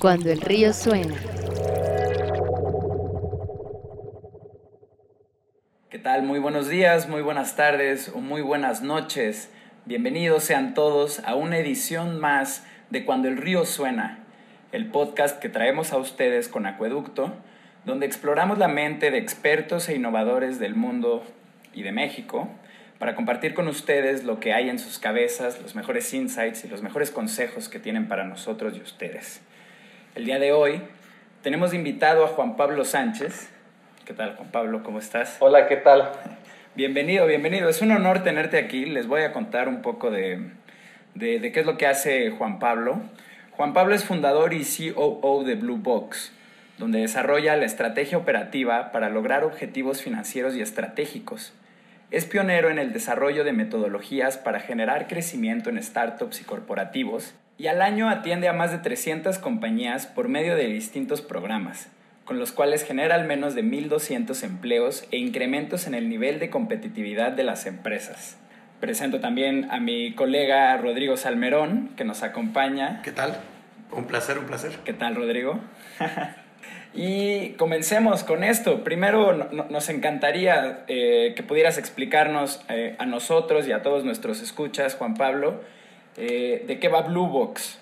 Cuando el río suena. ¿Qué tal? Muy buenos días, muy buenas tardes o muy buenas noches. Bienvenidos sean todos a una edición más de Cuando el río suena, el podcast que traemos a ustedes con Acueducto, donde exploramos la mente de expertos e innovadores del mundo y de México para compartir con ustedes lo que hay en sus cabezas, los mejores insights y los mejores consejos que tienen para nosotros y ustedes. El día de hoy tenemos invitado a Juan Pablo Sánchez. ¿Qué tal, Juan Pablo? ¿Cómo estás? Hola, ¿qué tal? Bienvenido, bienvenido. Es un honor tenerte aquí. Les voy a contar un poco de, de, de qué es lo que hace Juan Pablo. Juan Pablo es fundador y COO de Blue Box, donde desarrolla la estrategia operativa para lograr objetivos financieros y estratégicos es pionero en el desarrollo de metodologías para generar crecimiento en startups y corporativos y al año atiende a más de 300 compañías por medio de distintos programas, con los cuales genera al menos de 1.200 empleos e incrementos en el nivel de competitividad de las empresas. Presento también a mi colega Rodrigo Salmerón, que nos acompaña. ¿Qué tal? Un placer, un placer. ¿Qué tal, Rodrigo? Y comencemos con esto. Primero, nos encantaría eh, que pudieras explicarnos eh, a nosotros y a todos nuestros escuchas, Juan Pablo, eh, de qué va Blue Box.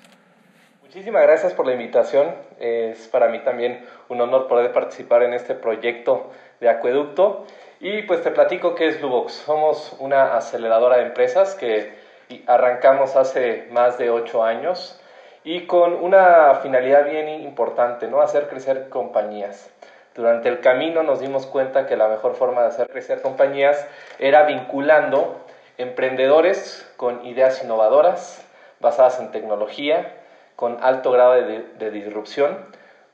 Muchísimas gracias por la invitación. Es para mí también un honor poder participar en este proyecto de acueducto. Y pues te platico qué es Blue Box. Somos una aceleradora de empresas que arrancamos hace más de ocho años y con una finalidad bien importante, ¿no? Hacer crecer compañías. Durante el camino nos dimos cuenta que la mejor forma de hacer crecer compañías era vinculando emprendedores con ideas innovadoras, basadas en tecnología, con alto grado de, de disrupción,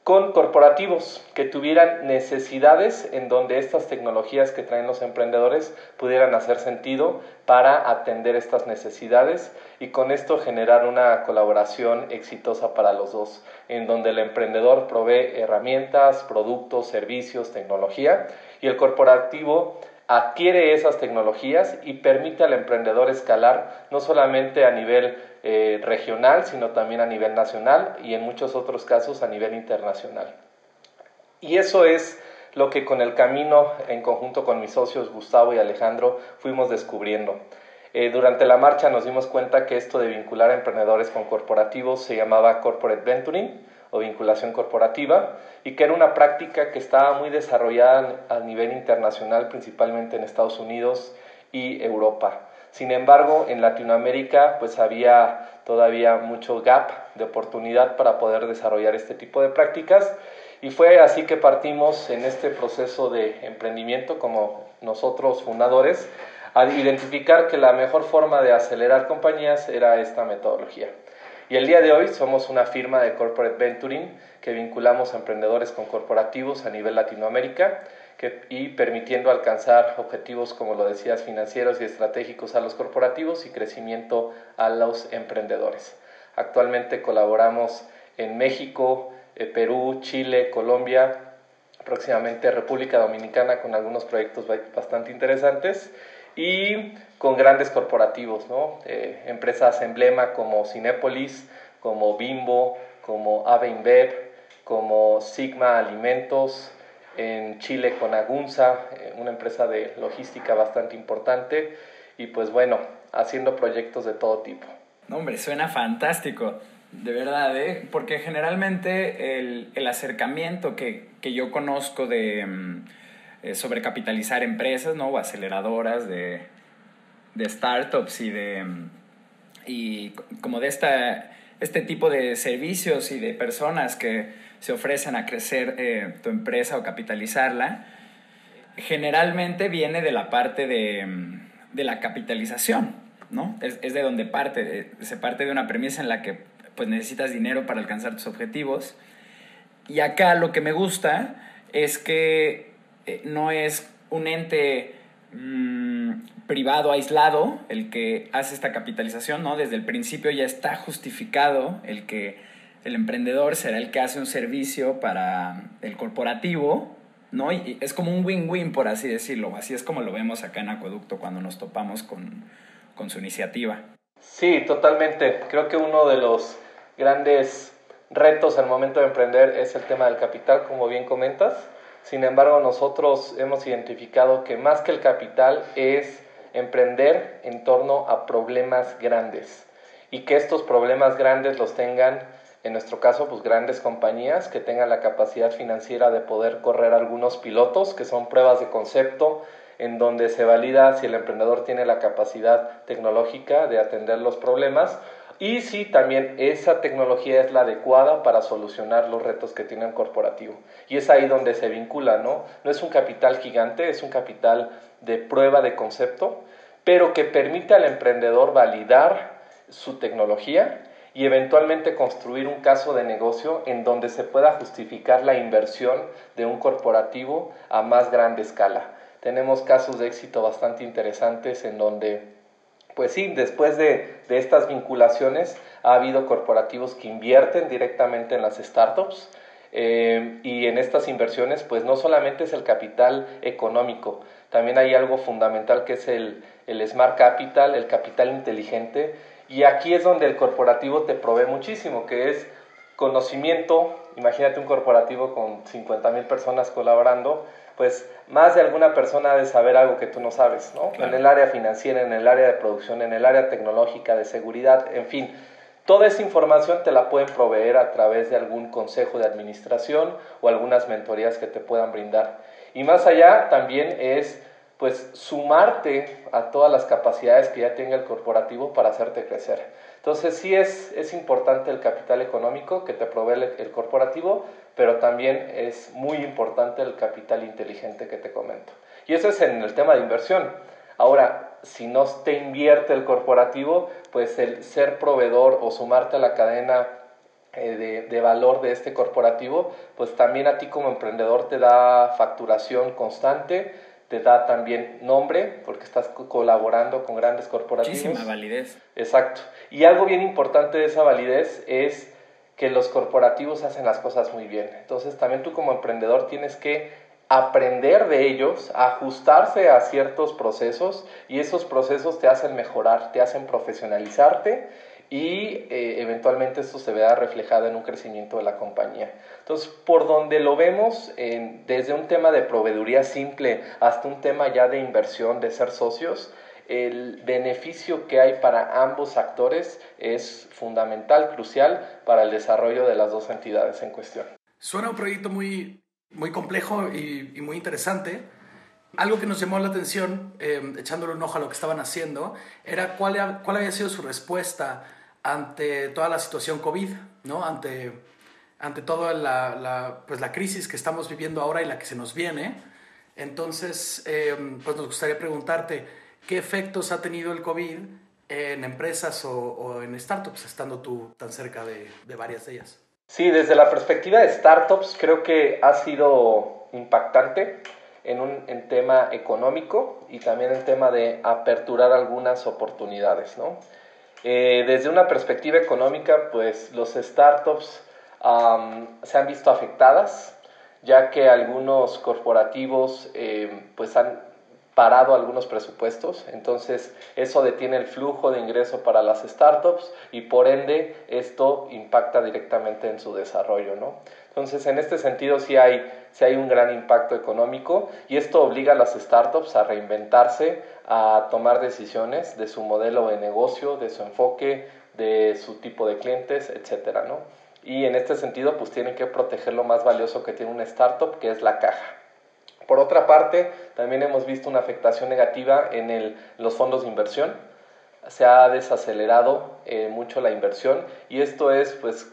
con corporativos que tuvieran necesidades en donde estas tecnologías que traen los emprendedores pudieran hacer sentido para atender estas necesidades y con esto generar una colaboración exitosa para los dos, en donde el emprendedor provee herramientas, productos, servicios, tecnología y el corporativo adquiere esas tecnologías y permite al emprendedor escalar no solamente a nivel eh, regional, sino también a nivel nacional y en muchos otros casos a nivel internacional. Y eso es lo que con el camino, en conjunto con mis socios Gustavo y Alejandro, fuimos descubriendo. Eh, durante la marcha nos dimos cuenta que esto de vincular a emprendedores con corporativos se llamaba corporate venturing o vinculación corporativa y que era una práctica que estaba muy desarrollada a nivel internacional, principalmente en Estados Unidos y Europa. Sin embargo, en Latinoamérica pues había todavía mucho gap de oportunidad para poder desarrollar este tipo de prácticas y fue así que partimos en este proceso de emprendimiento como nosotros fundadores a identificar que la mejor forma de acelerar compañías era esta metodología. Y el día de hoy somos una firma de corporate venturing que vinculamos a emprendedores con corporativos a nivel Latinoamérica y permitiendo alcanzar objetivos, como lo decías, financieros y estratégicos a los corporativos y crecimiento a los emprendedores. Actualmente colaboramos en México, eh, Perú, Chile, Colombia, próximamente República Dominicana con algunos proyectos bastante interesantes y con grandes corporativos, ¿no? Eh, empresas emblema como Cinépolis, como Bimbo, como Ave como Sigma Alimentos, en Chile con Agunza, eh, una empresa de logística bastante importante, y pues bueno, haciendo proyectos de todo tipo. Hombre, suena fantástico, de verdad, ¿eh? porque generalmente el, el acercamiento que, que, yo conozco de mm, eh, sobrecapitalizar empresas, ¿no? O aceleradoras de, de startups y de... Mm, y como de esta, este tipo de servicios y de personas que se ofrecen a crecer eh, tu empresa o capitalizarla, generalmente viene de la parte de, de la capitalización, ¿no? Es, es, de donde parte, se parte de una premisa en la que pues necesitas dinero para alcanzar tus objetivos. Y acá lo que me gusta es que eh, no es un ente mmm, privado aislado el que hace esta capitalización, ¿no? Desde el principio ya está justificado el que el emprendedor será el que hace un servicio para el corporativo, ¿no? Y es como un win-win, por así decirlo. Así es como lo vemos acá en Acueducto cuando nos topamos con, con su iniciativa. Sí, totalmente. Creo que uno de los grandes retos al momento de emprender es el tema del capital, como bien comentas. Sin embargo, nosotros hemos identificado que más que el capital es emprender en torno a problemas grandes y que estos problemas grandes los tengan, en nuestro caso, pues grandes compañías que tengan la capacidad financiera de poder correr algunos pilotos, que son pruebas de concepto, en donde se valida si el emprendedor tiene la capacidad tecnológica de atender los problemas y si también esa tecnología es la adecuada para solucionar los retos que tiene el corporativo. Y es ahí donde se vincula, ¿no? No es un capital gigante, es un capital de prueba de concepto, pero que permite al emprendedor validar su tecnología y eventualmente construir un caso de negocio en donde se pueda justificar la inversión de un corporativo a más grande escala. Tenemos casos de éxito bastante interesantes en donde pues sí, después de, estas vinculaciones ha habido corporativos que invierten directamente en las startups eh, y en estas inversiones pues no solamente es el capital económico, también hay algo fundamental que es el, el smart capital, el capital inteligente y aquí es donde el corporativo te provee muchísimo, que es conocimiento, imagínate un corporativo con 50 mil personas colaborando, pues más de alguna persona ha de saber algo que tú no sabes, ¿no? En el área financiera, en el área de producción, en el área tecnológica, de seguridad, en fin. Toda esa información te la pueden proveer a través de algún consejo de administración o algunas mentorías que te puedan brindar. Y más allá también es pues sumarte a todas las capacidades que ya tenga el corporativo para hacerte crecer. Entonces sí es, es importante el capital económico que te provee el, corporativo, pero también es muy importante el capital inteligente que te comento. Y eso es en el tema de inversión. Ahora, si no te invierte el corporativo, pues el ser proveedor o sumarte a la cadena eh, de, de, valor de este corporativo, pues también a ti como emprendedor te da facturación constante, te da también nombre porque estás colaborando con grandes corporativos. Muchísima validez. Exacto. Y algo bien importante de esa validez es que los corporativos hacen las cosas muy bien. Entonces también tú como emprendedor tienes que aprender de ellos, ajustarse a ciertos procesos y esos procesos te hacen mejorar, te hacen profesionalizarte y eh, eventualmente esto se vea reflejado en un crecimiento de la compañía. Entonces, por donde lo vemos, desde un tema de proveeduría simple hasta un tema ya de inversión, de ser socios, el beneficio que hay para ambos actores es fundamental, crucial para el desarrollo de las dos entidades en cuestión. Suena un proyecto muy, muy complejo y, muy interesante. Algo que nos llamó la atención, eh, echándole un ojo a lo que estaban haciendo, era cuál, cuál había sido su respuesta ante toda la situación COVID, ¿no? ante, ante toda la, pues la crisis que estamos viviendo ahora y la que se nos viene. Entonces, eh, pues nos gustaría preguntarte, ¿qué efectos ha tenido el COVID en empresas o, en startups, estando tú tan cerca de, de, varias de ellas? Sí, desde la perspectiva de startups creo que ha sido impactante en un en tema económico y también en tema de aperturar algunas oportunidades, ¿no? Eh, desde una perspectiva económica, pues los startups se han visto afectadas, ya que algunos corporativos eh, pues han parado algunos presupuestos, entonces eso detiene el flujo de ingreso para las startups y por ende esto impacta directamente en su desarrollo, ¿no? Entonces en este sentido sí hay, sí hay un gran impacto económico y esto obliga a las startups a reinventarse, a tomar decisiones de su modelo de negocio, de su enfoque, de su tipo de clientes, etcétera, ¿no? Y en este sentido pues tienen que proteger lo más valioso que tiene una startup, que es la caja. Por otra parte, también hemos visto una afectación negativa en los fondos de inversión. Se ha desacelerado eh, mucho la inversión y esto es pues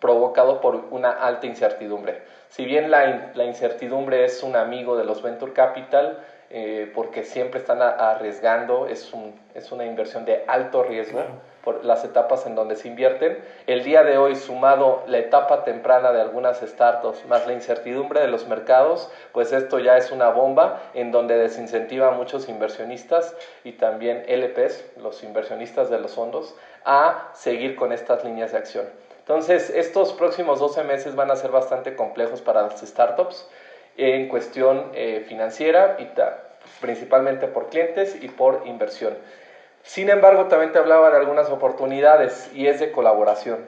provocado por una alta incertidumbre. Si bien la, la incertidumbre es un amigo de los venture capital, eh, porque siempre están arriesgando, es, un, es una inversión de alto riesgo por las etapas en donde se invierten. El día de hoy, sumado la etapa temprana de algunas startups, más la incertidumbre de los mercados, pues esto ya es una bomba en donde desincentiva a muchos inversionistas y también LPs, los inversionistas de los fondos, a seguir con estas líneas de acción. Entonces, estos próximos 12 meses van a ser bastante complejos para las startups en cuestión eh, financiera y principalmente por clientes y por inversión. Sin embargo, también te hablaba de algunas oportunidades y es de colaboración.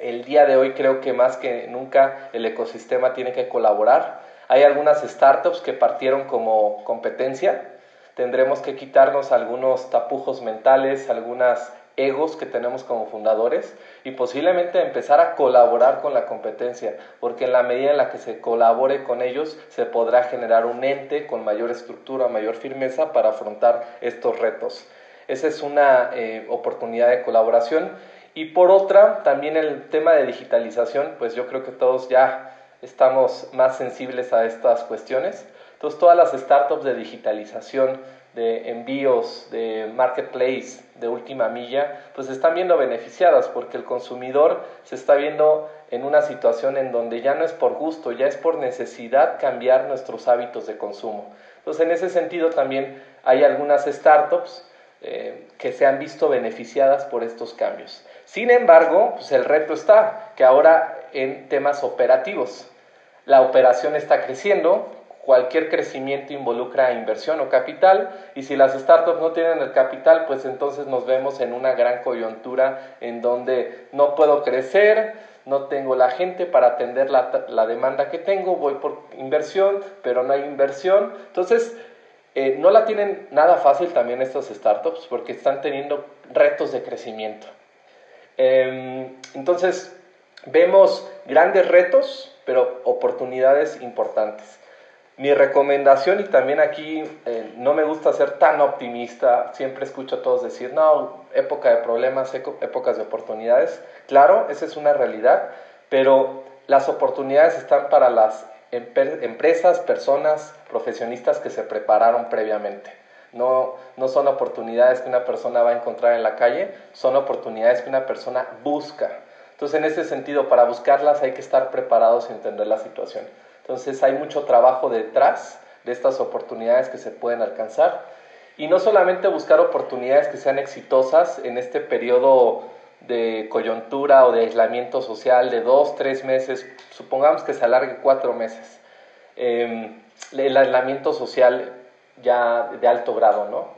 el día de hoy creo que más que nunca el ecosistema tiene que colaborar. Hay algunas startups que partieron como competencia. Tendremos que quitarnos algunos tapujos mentales, algunas egos que tenemos como fundadores y posiblemente empezar a colaborar con la competencia, porque en la medida en la que se colabore con ellos se podrá generar un ente con mayor estructura, mayor firmeza para afrontar estos retos. Esa es una eh, oportunidad de colaboración. Y por otra, también el tema de digitalización, pues yo creo que todos ya estamos más sensibles a estas cuestiones. Entonces, todas las startups de digitalización, de envíos, de marketplace, de última milla, pues se están viendo beneficiadas porque el consumidor se está viendo en una situación en donde ya no es por gusto, ya es por necesidad cambiar nuestros hábitos de consumo. Entonces, en ese sentido también hay algunas startups eh, que se han visto beneficiadas por estos cambios. Sin embargo, pues el reto está que ahora en temas operativos, la operación está creciendo, cualquier crecimiento involucra inversión o capital y si las startups no tienen el capital, pues entonces nos vemos en una gran coyuntura en donde no puedo crecer, no tengo la gente para atender la, la demanda que tengo, voy por inversión, pero no hay inversión. Entonces, eh, no la tienen nada fácil también estas startups porque están teniendo retos de crecimiento. Em, entonces, vemos grandes retos, pero oportunidades importantes. Mi recomendación, y también aquí eh, no me gusta ser tan optimista, siempre escucho a todos decir, no, época de problemas, épocas de oportunidades. Claro, esa es una realidad, pero las oportunidades están para las empresas, personas, profesionistas que se prepararon previamente. No, no son oportunidades que una persona va a encontrar en la calle, son oportunidades que una persona busca. Entonces, en ese sentido, para buscarlas hay que estar preparados y entender la situación. Entonces, hay mucho trabajo detrás de estas oportunidades que se pueden alcanzar. Y no solamente buscar oportunidades que sean exitosas en este periodo de coyuntura o de aislamiento social de dos, tres meses, supongamos que se alargue cuatro meses. Em, el aislamiento social ya de alto grado, ¿no?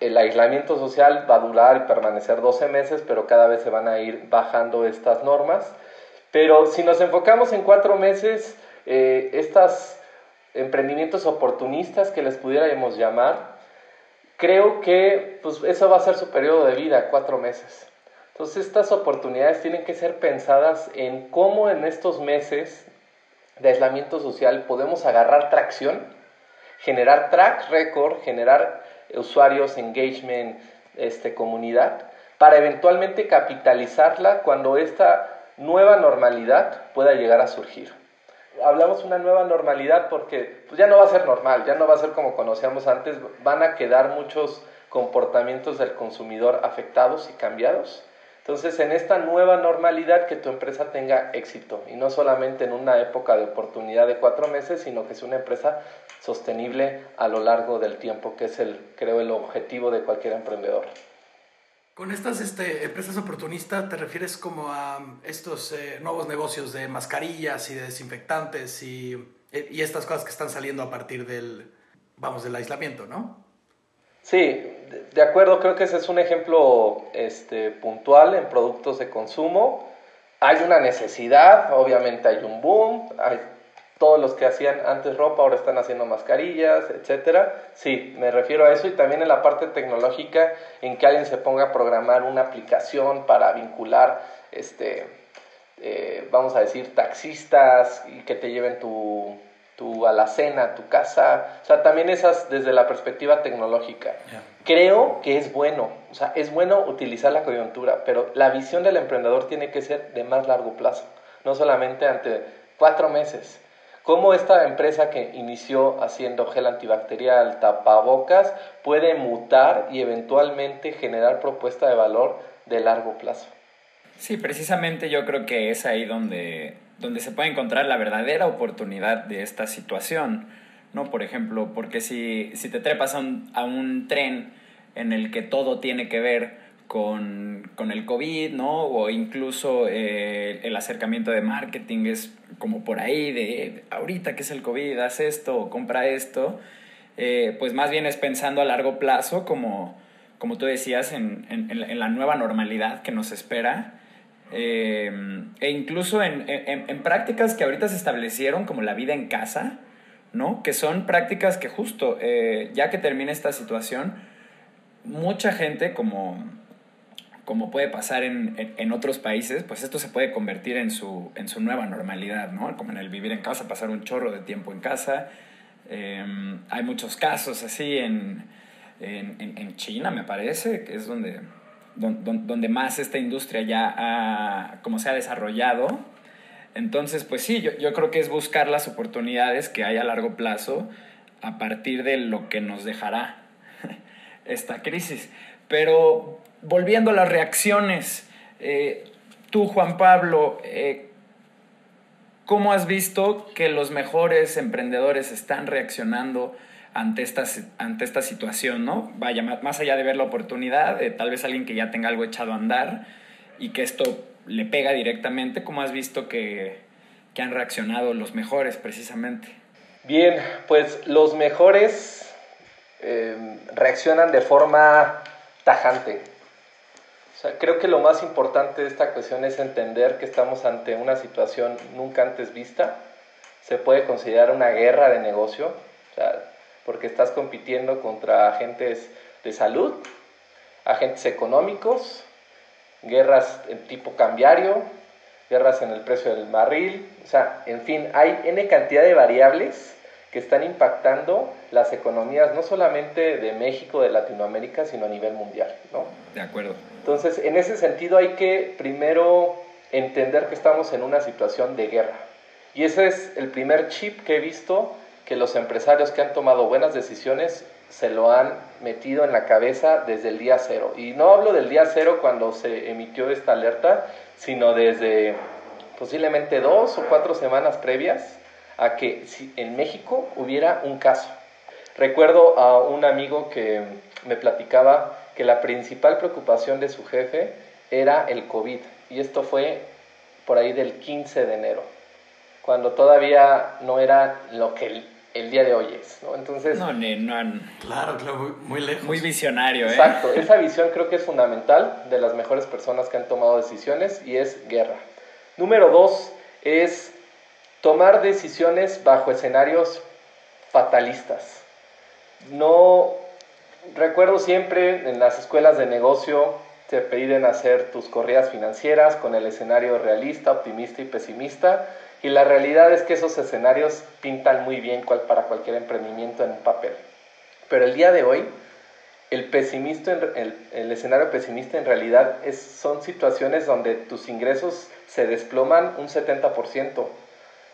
el aislamiento social va a durar y permanecer 12 meses, pero cada vez se van a ir bajando estas normas. Pero si nos enfocamos en cuatro meses, eh, estos emprendimientos oportunistas que les pudiéramos llamar, creo que pues, eso va a ser su periodo de vida, cuatro meses. Entonces estas oportunidades tienen que ser pensadas en cómo en estos meses de aislamiento social podemos agarrar tracción, generar track record, generar usuarios, engagement, este, comunidad, para eventualmente capitalizarla cuando esta nueva normalidad pueda llegar a surgir. Hablamos una nueva normalidad porque pues ya no va a ser normal, ya no va a ser como conocíamos antes, van a quedar muchos comportamientos del consumidor afectados y cambiados entonces, en esta nueva normalidad, que tu empresa tenga éxito y no solamente en una época de oportunidad de cuatro meses, sino que es una empresa sostenible a lo largo del tiempo, que es el, creo, el objetivo de cualquier emprendedor. Con estas este, empresas oportunistas, ¿te refieres como a estos eh, nuevos negocios de mascarillas y de desinfectantes y, eh, y estas cosas que están saliendo a partir del, vamos, del aislamiento, ¿no? Sí, de acuerdo, creo que ese es un ejemplo este, puntual en productos de consumo. Hay una necesidad, obviamente hay un boom, hay todos los que hacían antes ropa ahora están haciendo mascarillas, etcétera. Sí, me refiero a eso y también en la parte tecnológica en que alguien se ponga a programar una aplicación para vincular, este, eh, vamos a decir, taxistas y que te lleven tu tu alacena, tu casa, o sea, también esas desde la perspectiva tecnológica. Creo que es bueno, o sea, es bueno utilizar la coyuntura, pero la visión del emprendedor tiene que ser de más largo plazo, no solamente ante cuatro meses. Cómo esta empresa que inició haciendo gel antibacterial, tapabocas, puede mutar y eventualmente generar propuesta de valor de largo plazo. Sí, precisamente yo creo que es ahí donde donde se puede encontrar la verdadera oportunidad de esta situación, ¿no? Por ejemplo, porque si, si te trepas a un, a un, tren en el que todo tiene que ver con, con el COVID, ¿no? O incluso eh, el acercamiento de marketing es como por ahí de ahorita que es el COVID, haz esto compra esto, eh, pues más bien es pensando a largo plazo como, como tú decías en, en, en la nueva normalidad que nos espera eh, e incluso en, en, prácticas que ahorita se establecieron, como la vida en casa, ¿no? Que son prácticas que justo, ya que termine esta situación, mucha gente, como, como puede pasar en, en, otros países, pues esto se puede convertir en su, en su nueva normalidad, ¿no? Como en el vivir en casa, pasar un chorro de tiempo en casa. Eh, hay muchos casos así en, en, China, me parece, que es donde donde más esta industria ya ha, como se ha desarrollado. Entonces, pues sí, yo, yo creo que es buscar las oportunidades que hay a largo plazo a partir de lo que nos dejará esta crisis. Pero volviendo a las reacciones, eh, tú, Juan Pablo, eh, ¿cómo has visto que los mejores emprendedores están reaccionando ante esta, ante esta situación, ¿no? Vaya, más allá de ver la oportunidad, tal vez alguien que ya tenga algo echado a andar y que esto le pega directamente, ¿cómo has visto que, que han reaccionado los mejores precisamente? Bien, pues los mejores em, reaccionan de forma tajante. Sea, creo que lo más importante de esta cuestión es entender que estamos ante una situación nunca antes vista. Se puede considerar una guerra de negocio. O sea, porque estás compitiendo contra agentes de salud, agentes económicos, guerras en tipo cambiario, guerras en el precio del barril, o sea, en fin, hay N cantidad de variables que están impactando las economías no solamente de México, de Latinoamérica, sino a nivel mundial, ¿no? De acuerdo. Entonces, en ese sentido hay que primero entender que estamos en una situación de guerra. Y ese es el primer chip que he visto que los empresarios que han tomado buenas decisiones se lo han metido en la cabeza desde el día cero. Y no hablo del día cero cuando se emitió esta alerta, sino desde posiblemente dos o cuatro semanas previas a que en México hubiera un caso. Recuerdo a un amigo que me platicaba que la principal preocupación de su jefe era el COVID. Y esto fue por ahí del 15 de enero, cuando todavía no era lo que el día de hoy es, ¿no? Entonces... No, no, Claro, claro, muy, lejos. Muy visionario, ¿eh? Exacto, esa visión creo que es fundamental de las mejores personas que han tomado decisiones y es guerra. Número dos es tomar decisiones bajo escenarios fatalistas. No, recuerdo siempre en las escuelas de negocio te piden hacer tus corridas financieras con el escenario realista, optimista y pesimista y la realidad es que esos escenarios pintan muy bien para cualquier emprendimiento en papel. Pero el día de hoy, el, pesimista, el, el escenario pesimista en realidad es, son situaciones donde tus ingresos se desploman un 70%,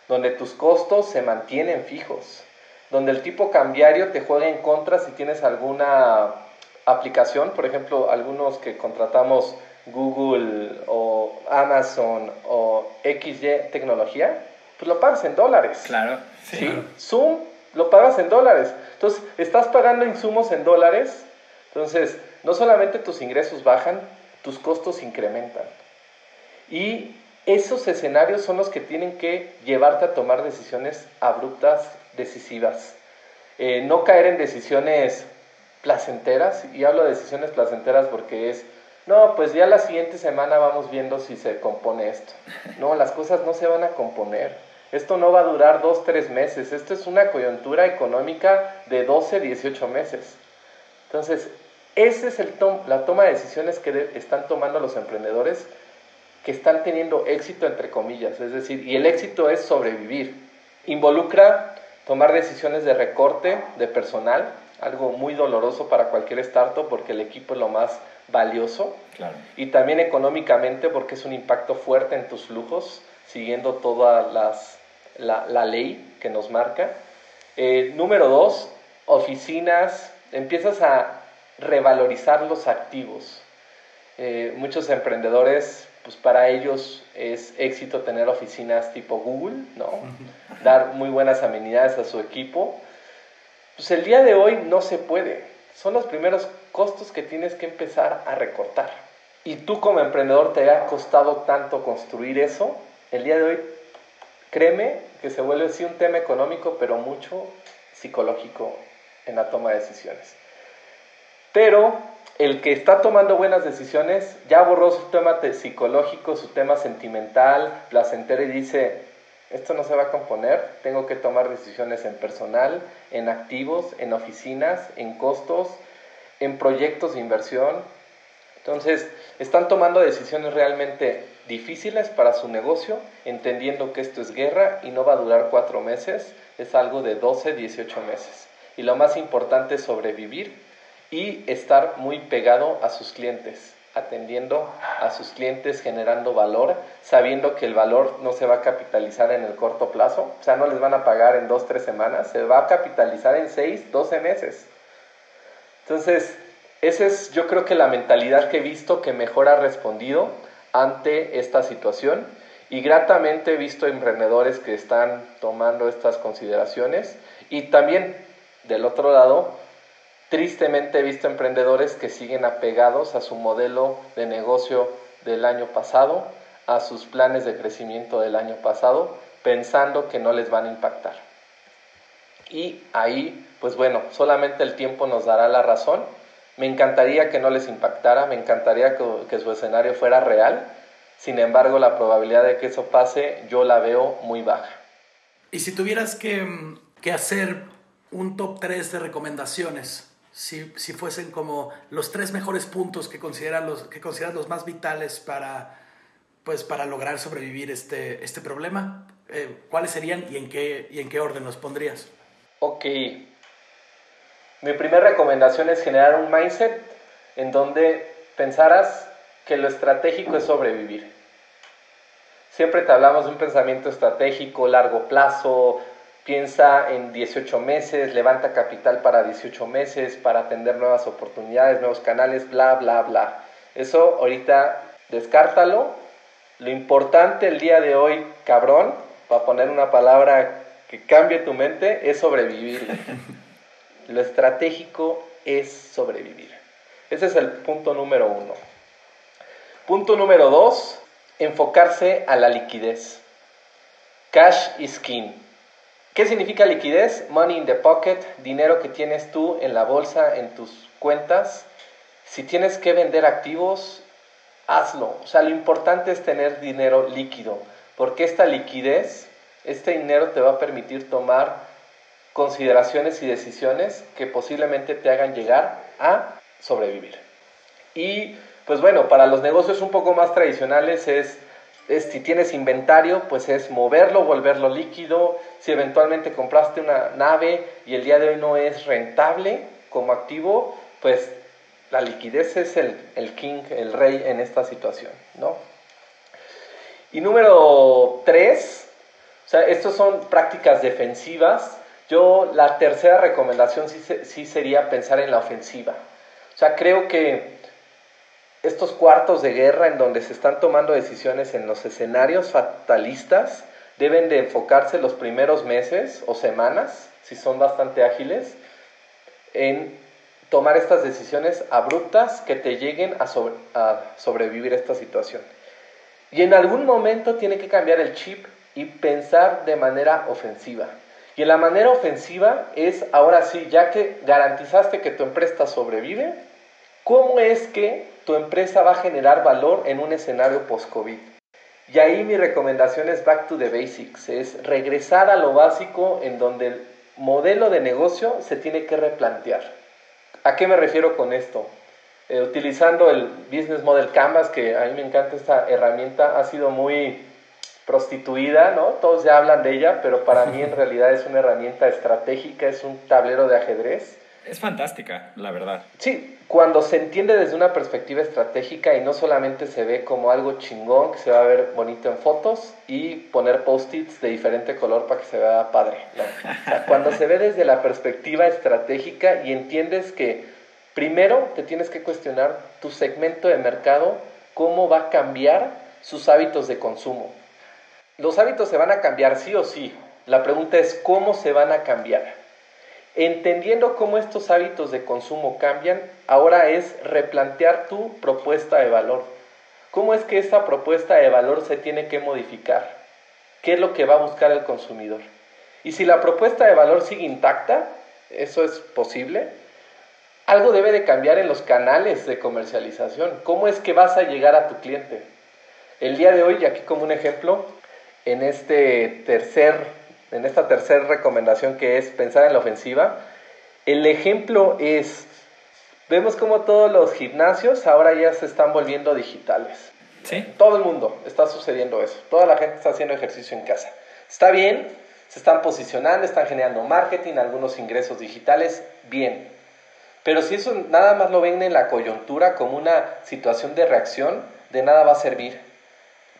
donde tus costos se mantienen fijos, donde el tipo cambiario te juega en contra si tienes alguna aplicación, por ejemplo, algunos que contratamos Google o Amazon o XY tecnología, pues lo pagas en dólares. Claro. Sí. Zoom lo pagas en dólares. Entonces, estás pagando insumos en dólares. Entonces, no solamente tus ingresos bajan, tus costos incrementan. Y esos escenarios son los que tienen que llevarte a tomar decisiones abruptas, decisivas. Eh, no caer en decisiones placenteras, y hablo de decisiones placenteras porque es no, pues ya la siguiente semana vamos viendo si se compone esto. No, las cosas no se van a componer. Esto no va a durar dos, tres meses. Esto es una coyuntura económica de 12, 18 meses. Entonces, esa es el la toma de decisiones que están tomando los emprendedores que están teniendo éxito, entre comillas. Es decir, y el éxito es sobrevivir. Involucra tomar decisiones de recorte de personal, algo muy doloroso para cualquier startup porque el equipo es lo más valioso y también económicamente porque es un impacto fuerte en tus flujos, siguiendo toda las, la, ley que nos marca. Eh, número dos, oficinas, empiezas a revalorizar los activos. Eh, muchos emprendedores, pues para ellos es éxito tener oficinas tipo Google, ¿no? Dar muy buenas amenidades a su equipo. Pues el día de hoy no se puede son los primeros costos que tienes que empezar a recortar. Y tú como emprendedor te ha costado tanto construir eso, el día de hoy, créeme que se vuelve sí un tema económico, pero mucho psicológico en la toma de decisiones. Pero el que está tomando buenas decisiones ya borró su tema psicológico, su tema sentimental, placentero y dice, esto no se va a componer, tengo que tomar decisiones en personal, en activos, en oficinas, en costos, en proyectos de inversión. Entonces, están tomando decisiones realmente difíciles para su negocio, entendiendo que esto es guerra y no va a durar cuatro meses, es algo de 12, 18 meses. Y lo más importante es sobrevivir y estar muy pegado a sus clientes, atendiendo a sus clientes, generando valor, sabiendo que el valor no se va a capitalizar en el corto plazo, o sea, no les van a pagar en dos, tres semanas, se va a capitalizar en seis, doce meses. Entonces, esa es yo creo que la mentalidad que he visto que mejor ha respondido ante esta situación y gratamente he visto emprendedores que están tomando estas consideraciones y también del otro lado, tristemente he visto emprendedores que siguen apegados a su modelo de negocio del año pasado, a sus planes de crecimiento del año pasado, pensando que no les van a impactar. Y ahí, pues bueno, solamente el tiempo nos dará la razón me encantaría que no les impactara, me encantaría que, su escenario fuera real, sin embargo la probabilidad de que eso pase yo la veo muy baja. Y si tuvieras que, hacer un top 3 de recomendaciones, si, fuesen como los tres mejores puntos que consideras los, que consideras los más vitales para, pues, para lograr sobrevivir este, este problema, eh, ¿cuáles serían y en, qué, y en qué orden los pondrías? Ok, mi primera recomendación es generar un mindset en donde pensaras que lo estratégico es sobrevivir. Siempre te hablamos de un pensamiento estratégico, largo plazo, piensa en 18 meses, levanta capital para 18 meses, para atender nuevas oportunidades, nuevos canales, bla, bla, bla. Eso ahorita descártalo. Lo importante el día de hoy, cabrón, para poner una palabra que cambie tu mente, es sobrevivir. Lo estratégico es sobrevivir. Ese es el punto número uno. Punto número dos, enfocarse a la liquidez. Cash is king. ¿Qué significa liquidez? Money in the pocket, dinero que tienes tú en la bolsa, en tus cuentas. Si tienes que vender activos, hazlo. O sea, lo importante es tener dinero líquido, porque esta liquidez, este dinero te va a permitir tomar consideraciones y decisiones que posiblemente te hagan llegar a sobrevivir. Y pues bueno, para los negocios un poco más tradicionales es, si tienes inventario, pues es moverlo, volverlo líquido. Si eventualmente compraste una nave y el día de hoy no es rentable como activo, pues la liquidez es el, el king, el rey en esta situación, ¿no? Y número tres, o sea, estos son prácticas defensivas yo la tercera recomendación sí, sería pensar en la ofensiva. O sea, creo que estos cuartos de guerra en donde se están tomando decisiones en los escenarios fatalistas deben de enfocarse los primeros meses o semanas, si son bastante ágiles, en tomar estas decisiones abruptas que te lleguen a, sobrevivir esta situación. Y en algún momento tiene que cambiar el chip y pensar de manera ofensiva. Y en la manera ofensiva es, ahora sí, ya que garantizaste que tu empresa sobrevive, ¿cómo es que tu empresa va a generar valor en un escenario post-COVID? Y ahí mi recomendación es back to the basics, es regresar a lo básico en donde el modelo de negocio se tiene que replantear. ¿A qué me refiero con esto? Eh, utilizando el Business Model Canvas, que a mí me encanta esta herramienta, ha sido muy prostituida, ¿no? Todos ya hablan de ella, pero para mí en realidad es una herramienta estratégica, es un tablero de ajedrez. Es fantástica, la verdad. Sí, cuando se entiende desde una perspectiva estratégica y no solamente se ve como algo chingón que se va a ver bonito en fotos y poner post-its de diferente color para que se vea padre. cuando se ve desde la perspectiva estratégica y entiendes que primero te tienes que cuestionar tu segmento de mercado, cómo va a cambiar sus hábitos de consumo los hábitos se van a cambiar sí o sí. La pregunta es cómo se van a cambiar. Entendiendo cómo estos hábitos de consumo cambian, ahora es replantear tu propuesta de valor. ¿Cómo es que esa propuesta de valor se tiene que modificar? ¿Qué es lo que va a buscar el consumidor? Y si la propuesta de valor sigue intacta, eso es posible, algo debe de cambiar en los canales de comercialización. ¿Cómo es que vas a llegar a tu cliente? El día de hoy, y aquí como un ejemplo, en, este tercer, en esta tercera recomendación que es pensar en la ofensiva, el ejemplo es, vemos como todos los gimnasios ahora ya se están volviendo digitales. ¿Sí? Todo el mundo está sucediendo eso. Toda la gente está haciendo ejercicio en casa. Está bien, se están posicionando, están generando marketing, algunos ingresos digitales, bien. Pero si eso nada más lo ven en la coyuntura como una situación de reacción, de nada va a servir.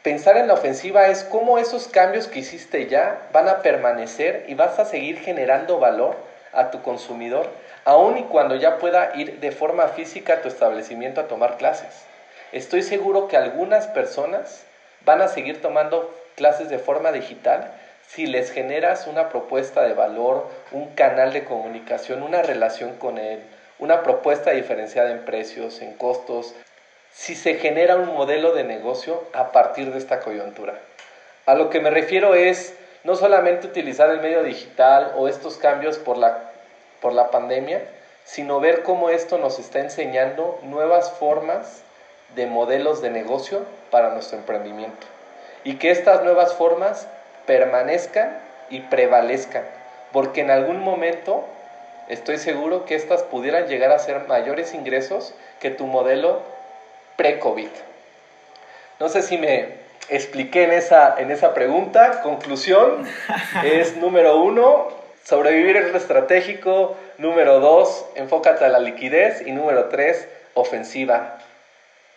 Pensar en la ofensiva es cómo esos cambios que hiciste ya van a permanecer y vas a seguir generando valor a tu consumidor, aun y cuando ya pueda ir de forma física a tu establecimiento a tomar clases. Estoy seguro que algunas personas van a seguir tomando clases de forma digital si les generas una propuesta de valor, un canal de comunicación, una relación con él, una propuesta diferenciada en precios, en costos, si se genera un modelo de negocio a partir de esta coyuntura. A lo que me refiero es no solamente utilizar el medio digital o estos cambios por la, por la pandemia, sino ver cómo esto nos está enseñando nuevas formas de modelos de negocio para nuestro emprendimiento. Y que estas nuevas formas permanezcan y prevalezcan, porque en algún momento estoy seguro que estas pudieran llegar a ser mayores ingresos que tu modelo pre-COVID. No sé si me expliqué en esa, en esa pregunta. Conclusión es número uno, sobrevivir es lo estratégico. Número dos, enfócate a la liquidez. Y número tres, ofensiva.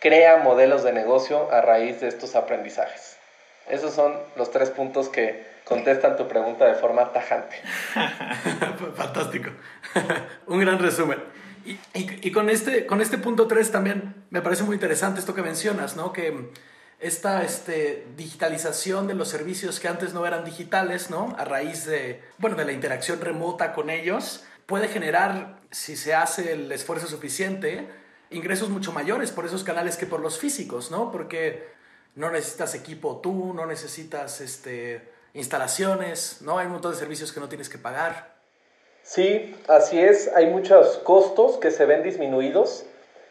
Crea modelos de negocio a raíz de estos aprendizajes. Esos son los tres puntos que contestan tu pregunta de forma tajante. Fantástico. Un gran resumen. Y, con, este, con este punto 3 también me parece muy interesante esto que mencionas, ¿no? Que esta este, digitalización de los servicios que antes no eran digitales, ¿no? A raíz de, bueno, de la interacción remota con ellos, puede generar, si se hace el esfuerzo suficiente, ingresos mucho mayores por esos canales que por los físicos, ¿no? Porque no necesitas equipo tú, no necesitas este, instalaciones, ¿no? Hay un montón de servicios que no tienes que pagar. Sí, así es, hay muchos costos que se ven disminuidos,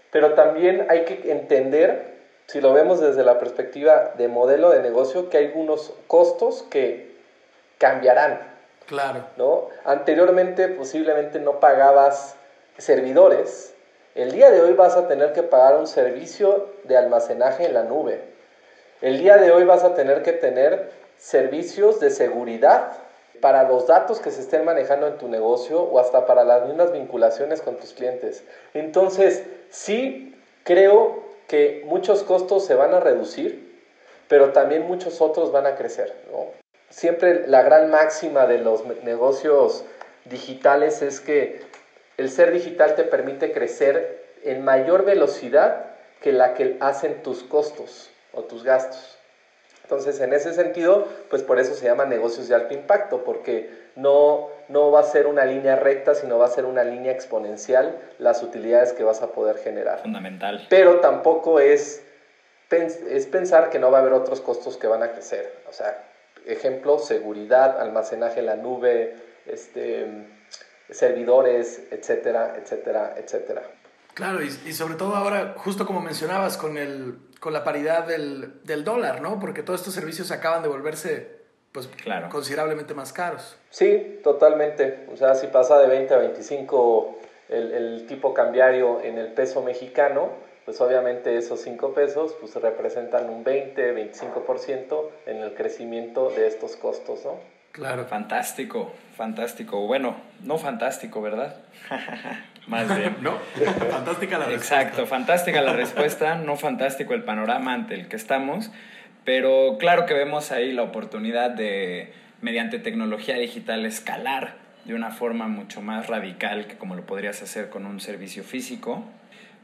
pero también hay que entender, si lo vemos desde la perspectiva de modelo de negocio, que hay algunos costos que cambiarán. Claro. ¿no? Anteriormente posiblemente no pagabas servidores, el día de hoy vas a tener que pagar un servicio de almacenaje en la nube. El día de hoy vas a tener que tener servicios de seguridad para los datos que se estén manejando en tu negocio o hasta para las mismas vinculaciones con tus clientes. Entonces, sí creo que muchos costos se van a reducir, pero también muchos otros van a crecer. Siempre la gran máxima de los negocios digitales es que el ser digital te permite crecer en mayor velocidad que la que hacen tus costos o tus gastos. Entonces, en ese sentido, pues por eso se llama negocios de alto impacto, porque no, no va a ser una línea recta, sino va a ser una línea exponencial las utilidades que vas a poder generar. Fundamental. Pero tampoco es, es pensar que no va a haber otros costos que van a crecer. O sea, ejemplo, seguridad, almacenaje en la nube, este, servidores, etcétera, etcétera, etcétera. Claro, y, y sobre todo ahora, justo como mencionabas, con el con la paridad del, del, dólar, ¿no? Porque todos estos servicios acaban de volverse pues, claro. considerablemente más caros. Sí, totalmente. O sea, si pasa de 20 a 25 el, el tipo cambiario en el peso mexicano, pues obviamente esos 5 pesos pues representan un 20, 25% en el crecimiento de estos costos, ¿no? Claro. Fantástico, fantástico. Bueno, no fantástico, ¿verdad? Más bien. no, fantástica la respuesta. Exacto, fantástica la respuesta, no fantástico el panorama ante el que estamos, pero claro que vemos ahí la oportunidad de, mediante tecnología digital, escalar de una forma mucho más radical que como lo podrías hacer con un servicio físico.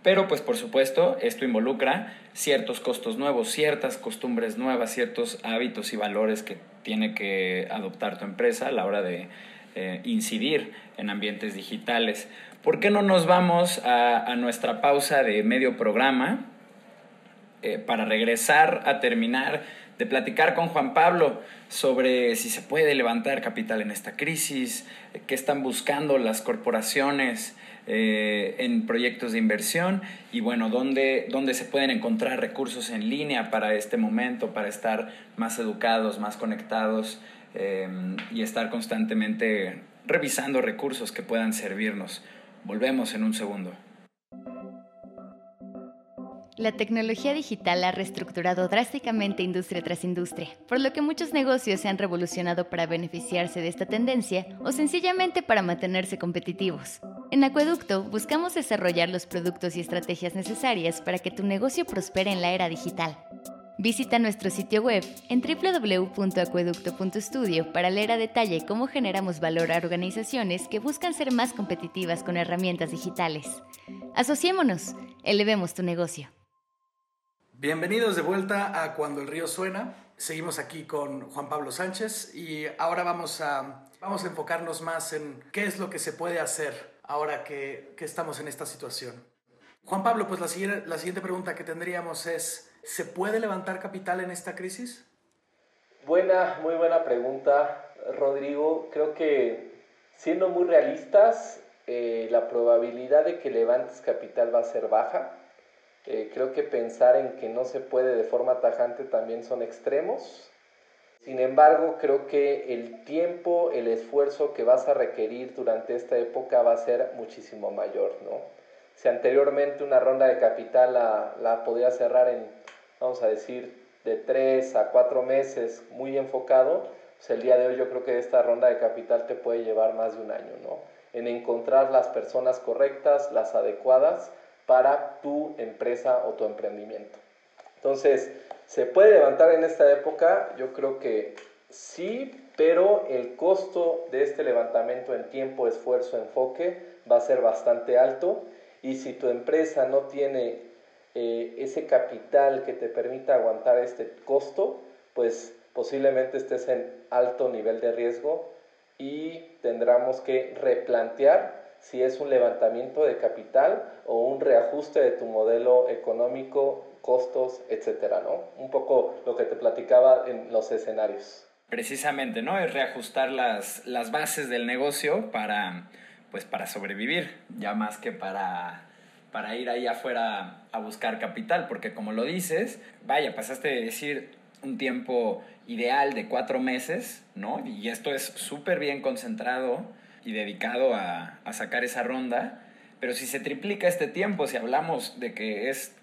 Pero pues por supuesto esto involucra ciertos costos nuevos, ciertas costumbres nuevas, ciertos hábitos y valores que tiene que adoptar tu empresa a la hora de eh, incidir en ambientes digitales. ¿Por qué no nos vamos a, nuestra pausa de medio programa eh, para regresar a terminar de platicar con Juan Pablo sobre si se puede levantar capital en esta crisis, qué están buscando las corporaciones eh, en proyectos de inversión y bueno, dónde, dónde se pueden encontrar recursos en línea para este momento, para estar más educados, más conectados eh, y estar constantemente revisando recursos que puedan servirnos. Volvemos en un segundo. La tecnología digital ha reestructurado drásticamente industria tras industria, por lo que muchos negocios se han revolucionado para beneficiarse de esta tendencia o sencillamente para mantenerse competitivos. En Acueducto buscamos desarrollar los productos y estrategias necesarias para que tu negocio prospere en la era digital. Visita nuestro sitio web en www.acueducto.studio para leer a detalle cómo generamos valor a organizaciones que buscan ser más competitivas con herramientas digitales. Asociémonos, elevemos tu negocio. Bienvenidos de vuelta a Cuando el río suena. Seguimos aquí con Juan Pablo Sánchez y ahora vamos a, vamos a enfocarnos más en qué es lo que se puede hacer ahora que, que estamos en esta situación. Juan Pablo, pues la la siguiente pregunta que tendríamos es, ¿se puede levantar capital en esta crisis? Buena, muy buena pregunta, Rodrigo. Creo que siendo muy realistas, eh, la probabilidad de que levantes capital va a ser baja eh, creo que pensar en que no se puede de forma tajante también son extremos. Sin embargo, creo que el tiempo, el esfuerzo que vas a requerir durante esta época va a ser muchísimo mayor, ¿no? Si anteriormente una ronda de capital la, la podía cerrar en, vamos a decir, de tres a cuatro meses muy enfocado, pues el día de hoy yo creo que esta ronda de capital te puede llevar más de un año, ¿no? En encontrar las personas correctas, las adecuadas, para tu empresa o tu emprendimiento. Entonces, ¿se puede levantar en esta época? Yo creo que sí, pero el costo de este levantamiento en tiempo, esfuerzo, enfoque va a ser bastante alto y si tu empresa no tiene eh, ese capital que te permita aguantar este costo, pues posiblemente estés en alto nivel de riesgo y tendremos que replantear si es un levantamiento de capital o un reajuste de tu modelo económico, costos, etcétera, ¿no? Un poco lo que te platicaba en los escenarios. Precisamente, ¿no? Es reajustar las, las bases del negocio para, pues, para sobrevivir, ya más que para, para ir ahí afuera a buscar capital, porque como lo dices, vaya, pasaste de decir un tiempo ideal de cuatro meses, ¿no? Y esto es súper bien concentrado y dedicado a, sacar esa ronda. Pero si se triplica este tiempo, si hablamos de que es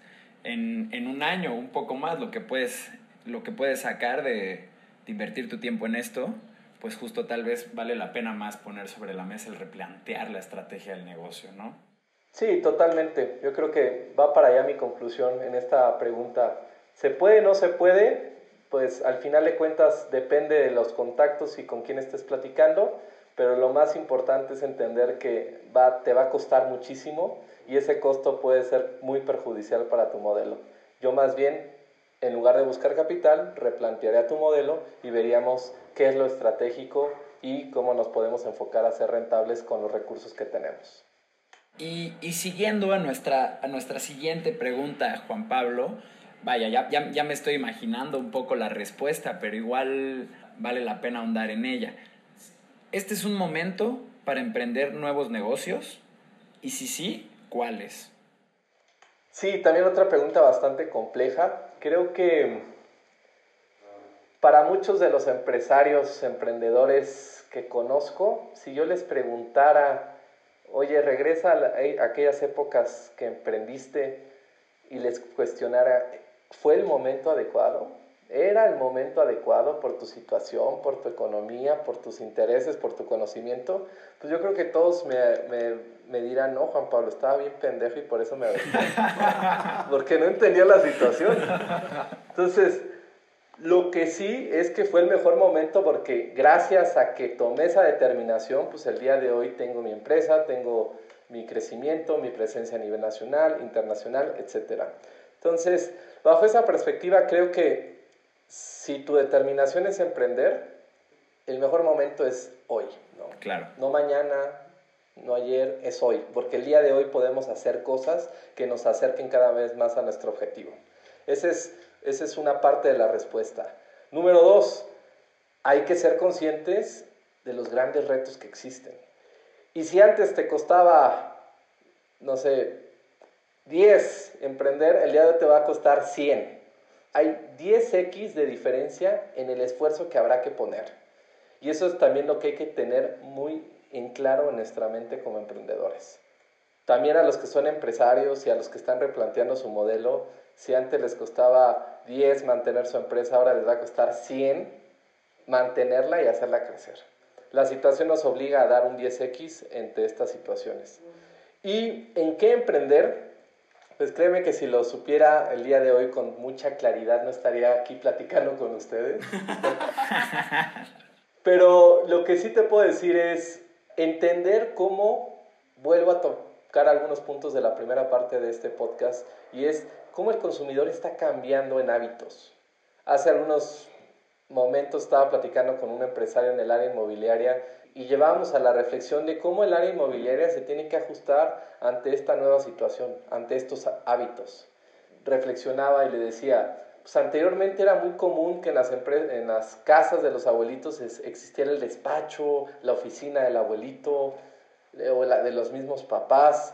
en, un año, un poco más, lo que puedes, lo que puedes sacar de, invertir tu tiempo en esto, pues justo tal vez vale la pena más poner sobre la mesa el replantear la estrategia del negocio, ¿no? Sí, totalmente. Yo creo que va para allá mi conclusión en esta pregunta. ¿Se puede, no se puede? Pues al final de cuentas depende de los contactos y con quién estés platicando pero lo más importante es entender que va, te va a costar muchísimo y ese costo puede ser muy perjudicial para tu modelo. Yo más bien, en lugar de buscar capital, replantearía tu modelo y veríamos qué es lo estratégico y cómo nos podemos enfocar a ser rentables con los recursos que tenemos. Y, siguiendo a nuestra, a nuestra siguiente pregunta, Juan Pablo, vaya, ya, ya, ya me estoy imaginando un poco la respuesta, pero igual vale la pena ahondar en ella. ¿Este es un momento para emprender nuevos negocios? Y si sí, ¿cuáles? Sí, también otra pregunta bastante compleja. Creo que para muchos de los empresarios, emprendedores que conozco, si yo les preguntara, oye, regresa a, aquellas épocas que emprendiste y les cuestionara, ¿fue el momento adecuado? era el momento adecuado por tu situación, por tu economía, por tus intereses, por tu conocimiento, pues yo creo que todos me, me, me dirán, no, Juan Pablo, estaba bien pendejo y por eso me porque no entendía la situación. Entonces, lo que sí es que fue el mejor momento porque gracias a que tomé esa determinación, pues el día de hoy tengo mi empresa, tengo mi crecimiento, mi presencia a nivel nacional, internacional, etc. Entonces, bajo esa perspectiva, creo que si tu determinación es emprender, el mejor momento es hoy, ¿no? Claro. No mañana, no ayer, es hoy, porque el día de hoy podemos hacer cosas que nos acerquen cada vez más a nuestro objetivo. Esa es, esa es una parte de la respuesta. Número dos, hay que ser conscientes de los grandes retos que existen. Y si antes te costaba no sé, 10 emprender, el día de hoy te va a costar 100. Hay 10x de diferencia en el esfuerzo que habrá que poner. Y eso es también lo que hay que tener muy en claro en nuestra mente como emprendedores. También a los que son empresarios y a los que están replanteando su modelo, si antes les costaba 10 mantener su empresa, ahora les va a costar 100 mantenerla y hacerla crecer. La situación nos obliga a dar un 10x entre estas situaciones. ¿Y en qué emprender? Pues créeme que si lo supiera el día de hoy con mucha claridad no estaría aquí platicando con ustedes. Pero lo que sí te puedo decir es entender cómo, vuelvo a tocar algunos puntos de la primera parte de este podcast, y es cómo el consumidor está cambiando en hábitos. Hace algunos momentos estaba platicando con un empresario en el área inmobiliaria y llevábamos a la reflexión de cómo el área inmobiliaria se tiene que ajustar ante esta nueva situación, ante estos hábitos. Reflexionaba y le decía, pues anteriormente era muy común que en las, en las casas de los abuelitos existiera el despacho, la oficina del abuelito o la de los mismos papás.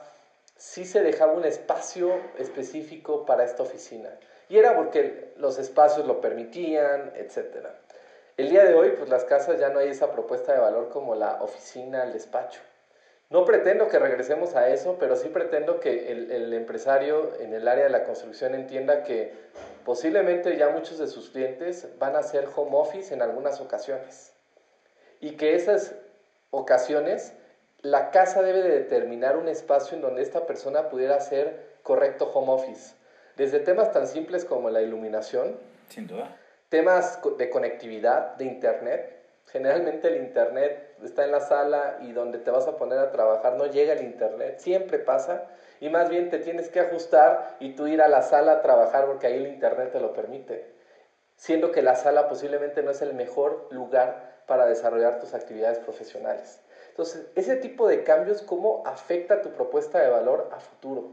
Sí se dejaba un espacio específico para esta oficina. Y era porque los espacios lo permitían, etcétera. El día de hoy, pues las casas ya no hay esa propuesta de valor como la oficina, el despacho. No pretendo que regresemos a eso, pero sí pretendo que el, empresario en el área de la construcción entienda que posiblemente ya muchos de sus clientes van a hacer home office en algunas ocasiones. Y que esas ocasiones, la casa debe de determinar un espacio en donde esta persona pudiera hacer correcto home office. Desde temas tan simples como la iluminación. Sin duda Temas de conectividad, de internet. Generalmente el internet está en la sala y donde te vas a poner a trabajar no llega el internet. Siempre pasa. Y más bien te tienes que ajustar y tú ir a la sala a trabajar porque ahí el internet te lo permite. Siendo que la sala posiblemente no es el mejor lugar para desarrollar tus actividades profesionales. Entonces, ese tipo de cambios, ¿cómo afecta tu propuesta de valor a futuro?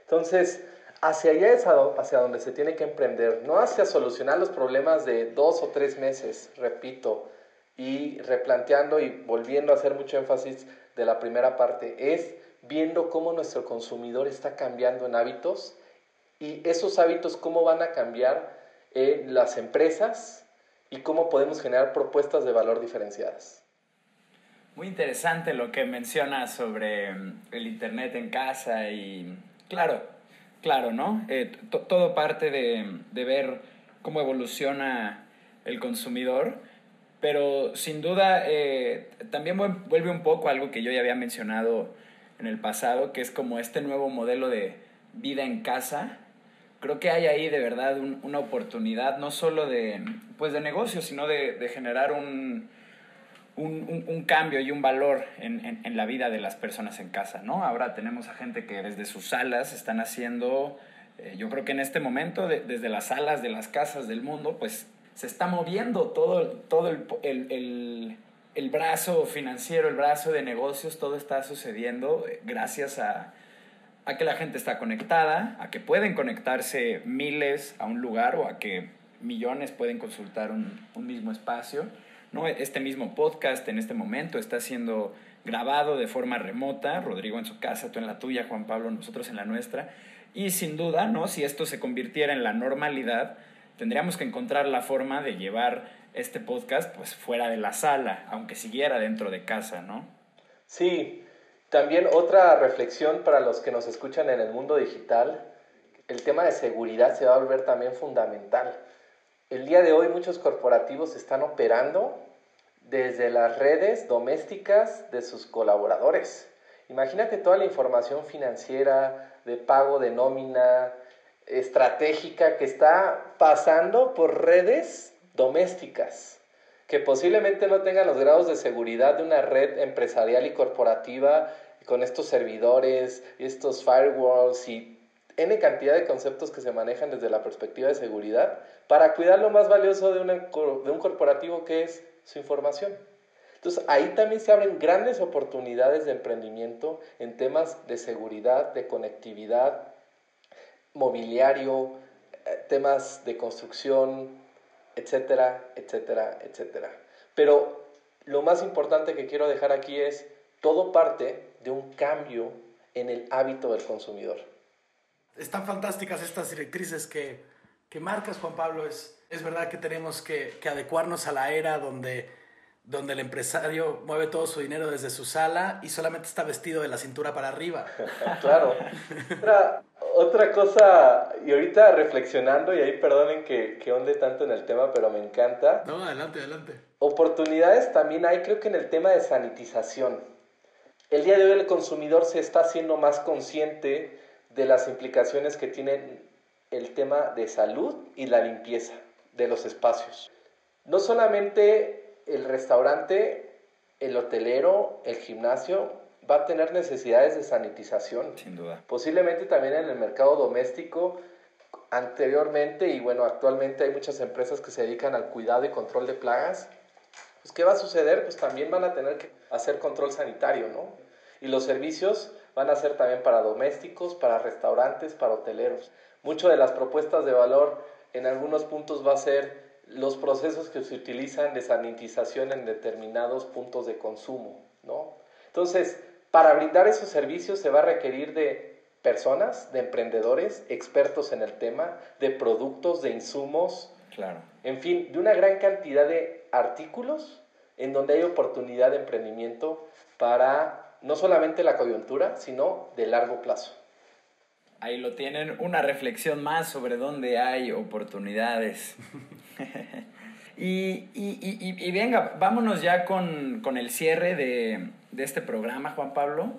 Entonces, hacia allá es hacia donde se tiene que emprender, no hacia solucionar los problemas de dos o tres meses, repito, y replanteando y volviendo a hacer mucho énfasis de la primera parte, es viendo cómo nuestro consumidor está cambiando en hábitos y esos hábitos cómo van a cambiar en las empresas y cómo podemos generar propuestas de valor diferenciadas. Muy interesante lo que mencionas sobre mm, el Internet en casa y claro, Claro, ¿no? Eh, todo parte de, ver cómo evoluciona el consumidor, pero sin duda eh, también vuelve un poco a algo que yo ya había mencionado en el pasado, que es como este nuevo modelo de vida en casa. Creo que hay ahí de verdad una oportunidad, no solo de, pues de negocio, sino de generar un, un, un, cambio y un valor en, en, la vida de las personas en casa, ¿no? Ahora tenemos a gente que desde sus salas están haciendo, eh, yo creo que en este momento, desde las salas de las casas del mundo, pues se está moviendo todo, todo el, el, el, brazo financiero, el brazo de negocios, todo está sucediendo eh, gracias a, a que la gente está conectada, a que pueden conectarse miles a un lugar o a que millones pueden consultar un, un mismo espacio. ¿No? Este mismo podcast en este momento está siendo grabado de forma remota, Rodrigo en su casa, tú en la tuya, Juan Pablo, nosotros en la nuestra. Y sin duda, ¿no? si esto se convirtiera en la normalidad, tendríamos que encontrar la forma de llevar este podcast pues fuera de la sala, aunque siguiera dentro de casa, ¿no? Sí, también otra reflexión para los que nos escuchan en el mundo digital, el tema de seguridad se va a volver también fundamental. El día de hoy muchos corporativos están operando desde las redes domésticas de sus colaboradores. Imagínate toda la información financiera, de pago de nómina, estratégica que está pasando por redes domésticas, que posiblemente no tengan los grados de seguridad de una red empresarial y corporativa con estos servidores, estos firewalls y N cantidad de conceptos que se manejan desde la perspectiva de seguridad para cuidar lo más valioso de, de un corporativo que es su información. Entonces ahí también se abren grandes oportunidades de emprendimiento en temas de seguridad, de conectividad, mobiliario, eh, temas de construcción, etcétera, etcétera, etcétera. Pero lo más importante que quiero dejar aquí es todo parte de un cambio en el hábito del consumidor. Están fantásticas estas directrices que, que marcas, Juan Pablo. Es, es verdad que tenemos que, que adecuarnos a la era donde donde el empresario mueve todo su dinero desde su sala y solamente está vestido de la cintura para arriba. claro. Otra, otra, cosa, y ahorita reflexionando, y ahí perdonen que, que onde tanto en el tema, pero me encanta. No, adelante, adelante. Oportunidades también hay, creo que en el tema de sanitización. El día de hoy el consumidor se está haciendo más consciente de las implicaciones que tiene el tema de salud y la limpieza de los espacios. No solamente el restaurante, el hotelero, el gimnasio va a tener necesidades de sanitización. Sin duda. Posiblemente también en el mercado doméstico anteriormente y bueno, actualmente hay muchas empresas que se dedican al cuidado y control de plagas. Pues ¿qué va a suceder? Pues también van a tener que hacer control sanitario, ¿no? Y los servicios van a ser también para domésticos, para restaurantes, para hoteleros. Mucho de las propuestas de valor en algunos puntos va a ser los procesos que se utilizan de sanitización en determinados puntos de consumo, ¿no? Entonces, para brindar esos servicios se va a requerir de personas, de emprendedores, expertos en el tema, de productos, de insumos, claro. en fin, de una gran cantidad de artículos en donde hay oportunidad de emprendimiento para no solamente la coyuntura, sino de largo plazo. Ahí lo tienen, una reflexión más sobre dónde hay oportunidades. y, y, y, venga, vámonos ya con, con el cierre de, de, este programa, Juan Pablo.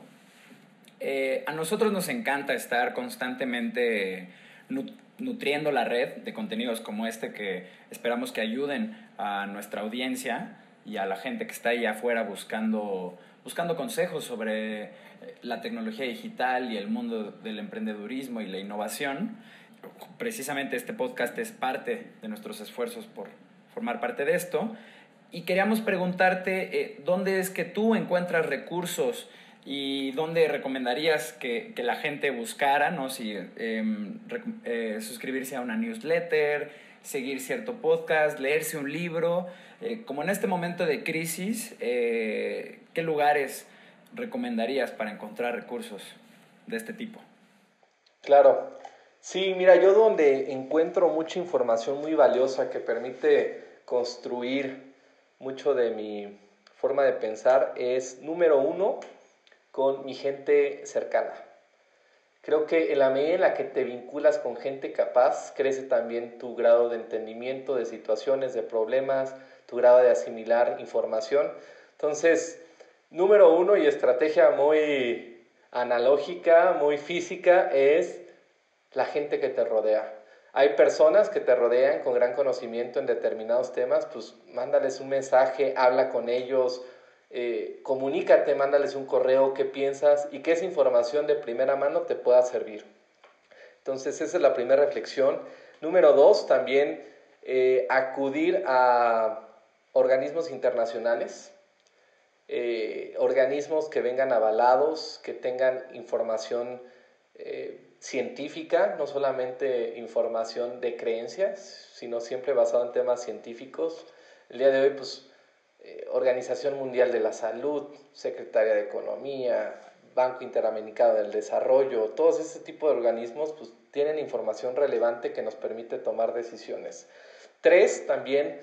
Eh, a nosotros nos encanta estar constantemente nutriendo la red de contenidos como este que esperamos que ayuden a nuestra audiencia y a la gente que está ahí afuera buscando, buscando consejos sobre la tecnología digital y el mundo del emprendedurismo y la innovación. Precisamente este podcast es parte de nuestros esfuerzos por formar parte de esto. Y queríamos preguntarte, eh, ¿dónde es que tú encuentras recursos y dónde recomendarías que, que la gente buscara, ¿no? Si em, eh, suscribirse a una newsletter, seguir cierto podcast, leerse un libro. Eh, como en este momento de crisis, ¿qué lugares recomendarías para encontrar recursos de este tipo? Claro. Sí, mira, yo donde encuentro mucha información muy valiosa que permite construir mucho de mi forma de pensar es, número uno, con mi gente cercana. Creo que en la medida en la que te vinculas con gente capaz, crece también tu grado de entendimiento de situaciones, de problemas, tu grado de asimilar información. Entonces, Número uno y estrategia muy analógica, muy física, es la gente que te rodea. Hay personas que te rodean con gran conocimiento en determinados temas, pues mándales un mensaje, habla con ellos, eh, comunícate, mándales un correo, qué piensas y que esa información de primera mano te pueda servir. Entonces, esa es la primera reflexión. Número dos, también eh, acudir a organismos internacionales. Eh, organismos que vengan avalados, que tengan información eh, científica, no solamente información de creencias, sino siempre basado en temas científicos. El día de hoy, pues, eh, Organización Mundial de la Salud, Secretaría de Economía, Banco Interamericano del Desarrollo, todos ese tipo de organismos, pues, tienen información relevante que nos permite tomar decisiones. Tres, también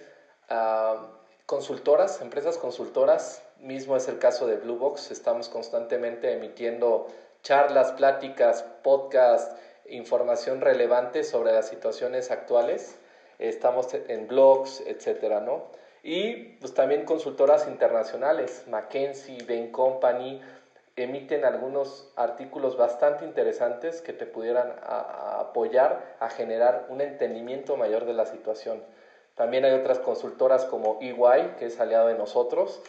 ah, consultoras, empresas consultoras mismo es el caso de Blue Box. Estamos constantemente emitiendo charlas, pláticas, podcasts, información relevante sobre las situaciones actuales. Estamos en blogs, etcétera, ¿no? Y pues también consultoras internacionales, McKinsey, Bain Company, emiten algunos artículos bastante interesantes que te pudieran apoyar a generar un entendimiento mayor de la situación. También hay otras consultoras como EY, que es aliado de nosotros,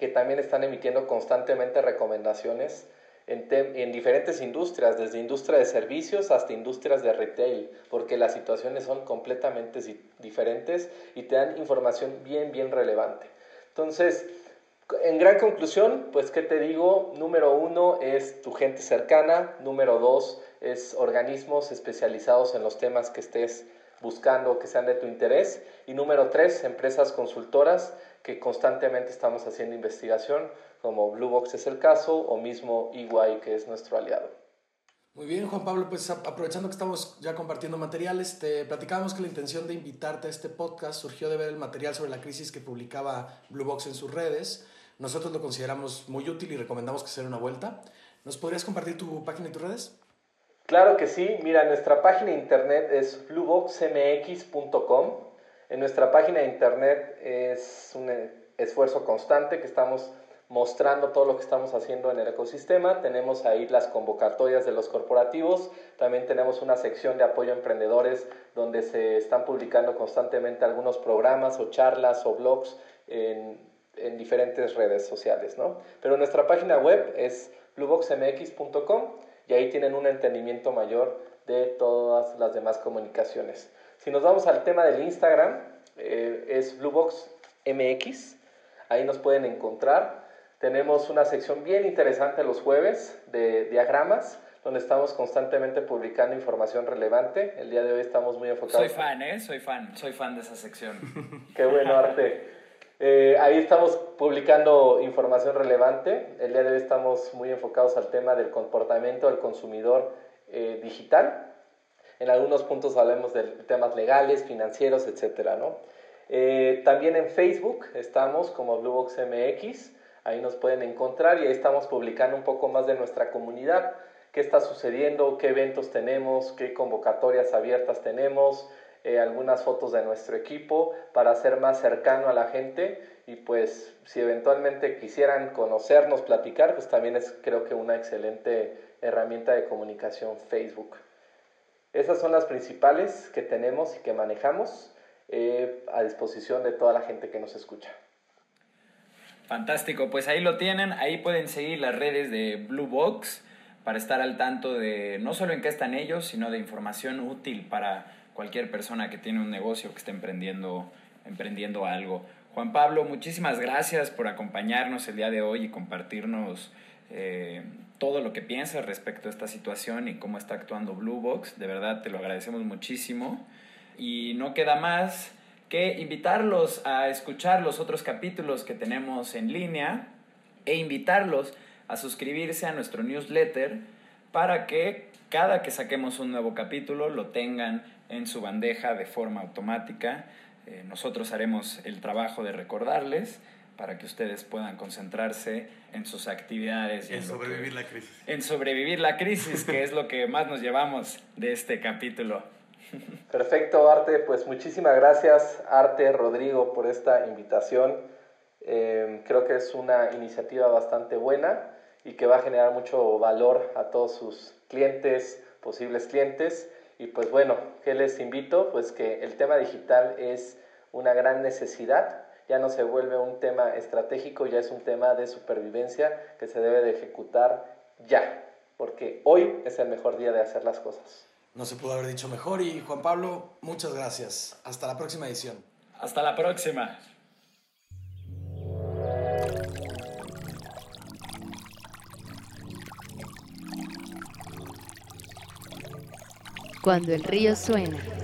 que también están emitiendo constantemente recomendaciones en, en, diferentes industrias, desde industria de servicios hasta industrias de retail, porque las situaciones son completamente diferentes y te dan información bien, bien relevante. Entonces, en gran conclusión, pues, ¿qué te digo? Número uno es tu gente cercana, número dos es organismos especializados en los temas que estés buscando que sean de tu interés y número tres, empresas consultoras que constantemente estamos haciendo investigación como Bluebox es el caso, o mismo EY, que es nuestro aliado. Muy bien, Juan Pablo, pues aprovechando que estamos ya compartiendo materiales, te platicábamos que la intención de invitarte a este podcast surgió de ver el material sobre la crisis que publicaba Bluebox en sus redes. Nosotros lo consideramos muy útil y recomendamos que se dé una vuelta. ¿Nos podrías compartir tu página y tus redes? Claro que sí. Mira, nuestra página de internet es blueboxmx.com. En nuestra página de internet es un esfuerzo constante que estamos mostrando todo lo que estamos haciendo en el ecosistema. Tenemos ahí las convocatorias de los corporativos. También tenemos una sección de apoyo a emprendedores donde se están publicando constantemente algunos programas o charlas o blogs en, en diferentes redes sociales. ¿no? Pero nuestra página web es blueboxmx.com y ahí tienen un entendimiento mayor de todas las demás comunicaciones. Si nos vamos al tema del Instagram, eh, es blueboxmx. Ahí nos pueden encontrar. Tenemos una sección bien interesante los jueves de diagramas, donde estamos constantemente publicando información relevante. El día de hoy estamos muy enfocados. Soy fan, ¿eh? Soy fan, soy fan de esa sección. Qué bueno, Arte. Eh, ahí estamos publicando información relevante. El día de hoy estamos muy enfocados al tema del comportamiento del consumidor eh, digital. En algunos puntos hablemos de temas legales, financieros, etc. ¿no? Eh, también en Facebook estamos como BlueBoxMX. Ahí nos pueden encontrar y ahí estamos publicando un poco más de nuestra comunidad, qué está sucediendo, qué eventos tenemos, qué convocatorias abiertas tenemos, eh, algunas fotos de nuestro equipo para ser más cercano a la gente y pues si eventualmente quisieran conocernos, platicar, pues también es creo que una excelente herramienta de comunicación Facebook. Esas son las principales que tenemos y que manejamos eh, a disposición de toda la gente que nos escucha. Fantástico, pues ahí lo tienen, ahí pueden seguir las redes de Blue Box para estar al tanto de no solo en qué están ellos, sino de información útil para cualquier persona que tiene un negocio que esté emprendiendo, emprendiendo algo. Juan Pablo, muchísimas gracias por acompañarnos el día de hoy y compartirnos eh, todo lo que piensas respecto a esta situación y cómo está actuando Blue Box. De verdad te lo agradecemos muchísimo. Y no queda más que invitarlos a escuchar los otros capítulos que tenemos en línea e invitarlos a suscribirse a nuestro newsletter para que cada que saquemos un nuevo capítulo lo tengan en su bandeja de forma automática. Eh, nosotros haremos el trabajo de recordarles para que ustedes puedan concentrarse en sus actividades. Y en, sobrevivir la crisis. En sobrevivir la crisis, que es lo que más nos llevamos de este capítulo. Perfecto, Arte. Pues muchísimas gracias, Arte, Rodrigo, por esta invitación. Eh, creo que es una iniciativa bastante buena y que va a generar mucho valor a todos sus clientes, posibles clientes. Y pues bueno, ¿qué les invito? Pues que el tema digital es una gran necesidad, ya no se vuelve un tema estratégico, ya es un tema de supervivencia que se debe de ejecutar ya, porque hoy es el mejor día de hacer las cosas. No se pudo haber dicho mejor y Juan Pablo, muchas gracias. Hasta la próxima edición. Hasta la próxima. Cuando el río suena.